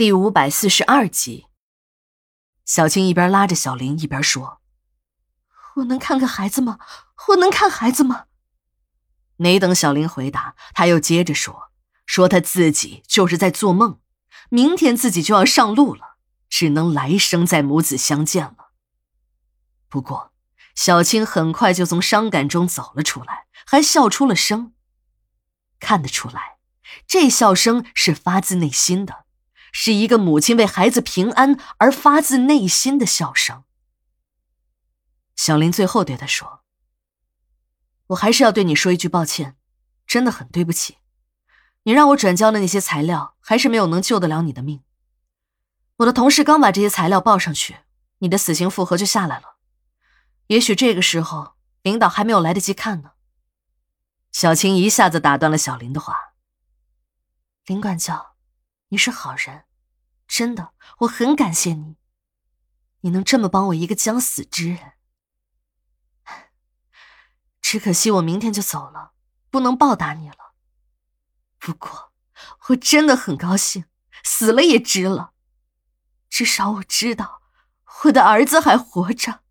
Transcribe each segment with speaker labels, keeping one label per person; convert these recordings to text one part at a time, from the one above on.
Speaker 1: 第五百四十二集，小青一边拉着小林一边说：“
Speaker 2: 我能看看孩子吗？我能看孩子吗？”
Speaker 1: 没等小林回答，他又接着说：“说他自己就是在做梦，明天自己就要上路了，只能来生再母子相见了。”不过，小青很快就从伤感中走了出来，还笑出了声。看得出来，这笑声是发自内心的。是一个母亲为孩子平安而发自内心的笑声。小林最后对他说：“我还是要对你说一句抱歉，真的很对不起。你让我转交的那些材料，还是没有能救得了你的命。我的同事刚把这些材料报上去，你的死刑复核就下来了。也许这个时候，领导还没有来得及看呢。”小青一下子打断了小林的话：“
Speaker 2: 林管教。”你是好人，真的，我很感谢你。你能这么帮我一个将死之人，只可惜我明天就走了，不能报答你了。不过，我真的很高兴，死了也值了。至少我知道，我的儿子还活着。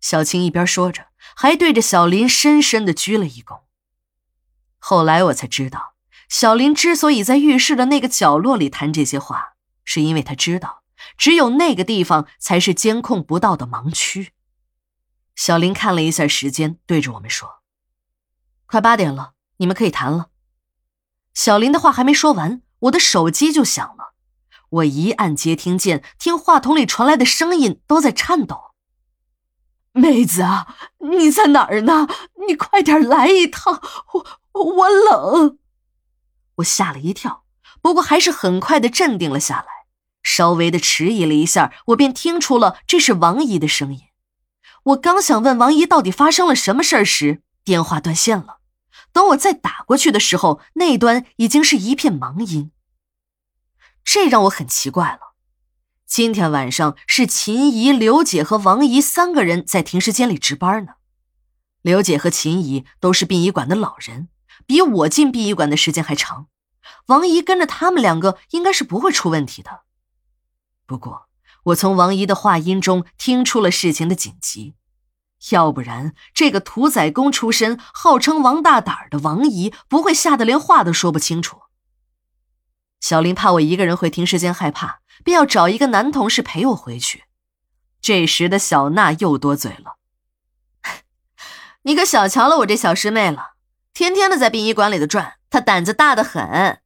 Speaker 1: 小青一边说着，还对着小林深深的鞠了一躬。后来我才知道。小林之所以在浴室的那个角落里谈这些话，是因为他知道，只有那个地方才是监控不到的盲区。小林看了一下时间，对着我们说：“快八点了，你们可以谈了。”小林的话还没说完，我的手机就响了。我一按接听键，听话筒里传来的声音都在颤抖：“
Speaker 2: 妹子啊，你在哪儿呢？你快点来一趟，我我冷。”
Speaker 1: 我吓了一跳，不过还是很快的镇定了下来。稍微的迟疑了一下，我便听出了这是王姨的声音。我刚想问王姨到底发生了什么事儿时，电话断线了。等我再打过去的时候，那端已经是一片忙音。这让我很奇怪了。今天晚上是秦姨、刘姐和王姨三个人在停尸间里值班呢。刘姐和秦姨都是殡仪馆的老人。比我进殡仪馆的时间还长，王姨跟着他们两个应该是不会出问题的。不过，我从王姨的话音中听出了事情的紧急，要不然这个屠宰工出身、号称王大胆的王姨不会吓得连话都说不清楚。小林怕我一个人回停尸间害怕，便要找一个男同事陪我回去。这时的小娜又多嘴了：“ 你可小瞧了我这小师妹了。”天天的在殡仪馆里头转，他胆子大的很。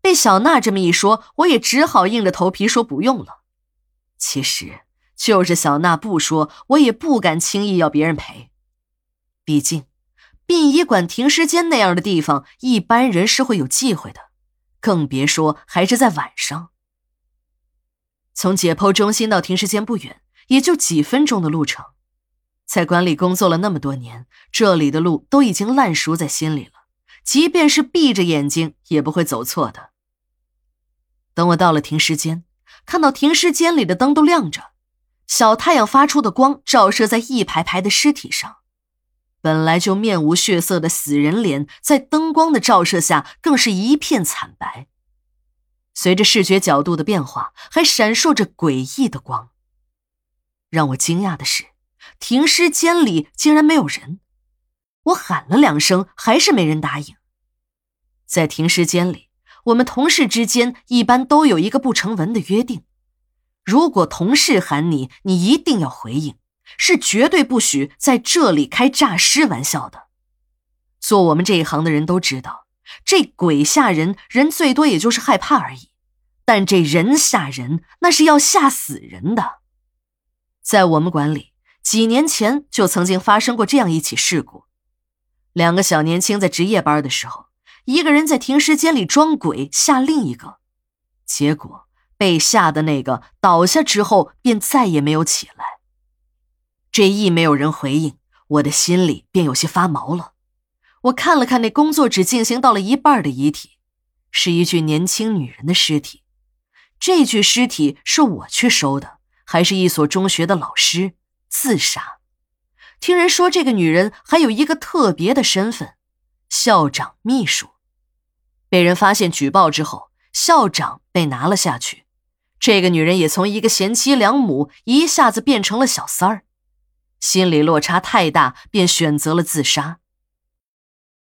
Speaker 1: 被小娜这么一说，我也只好硬着头皮说不用了。其实就是小娜不说，我也不敢轻易要别人陪。毕竟，殡仪馆、停尸间那样的地方，一般人是会有忌讳的，更别说还是在晚上。从解剖中心到停尸间不远，也就几分钟的路程。在馆里工作了那么多年，这里的路都已经烂熟在心里了，即便是闭着眼睛也不会走错的。等我到了停尸间，看到停尸间里的灯都亮着，小太阳发出的光照射在一排排的尸体上，本来就面无血色的死人脸，在灯光的照射下更是一片惨白。随着视觉角度的变化，还闪烁着诡异的光。让我惊讶的是。停尸间里竟然没有人，我喊了两声，还是没人答应。在停尸间里，我们同事之间一般都有一个不成文的约定：如果同事喊你，你一定要回应，是绝对不许在这里开诈尸玩笑的。做我们这一行的人都知道，这鬼吓人，人最多也就是害怕而已；但这人吓人，那是要吓死人的。在我们馆里。几年前就曾经发生过这样一起事故：两个小年轻在值夜班的时候，一个人在停尸间里装鬼吓另一个，结果被吓的那个倒下之后便再也没有起来。这一没有人回应，我的心里便有些发毛了。我看了看那工作只进行到了一半的遗体，是一具年轻女人的尸体。这具尸体是我去收的，还是一所中学的老师？自杀，听人说这个女人还有一个特别的身份，校长秘书。被人发现举报之后，校长被拿了下去，这个女人也从一个贤妻良母一下子变成了小三儿，心理落差太大，便选择了自杀。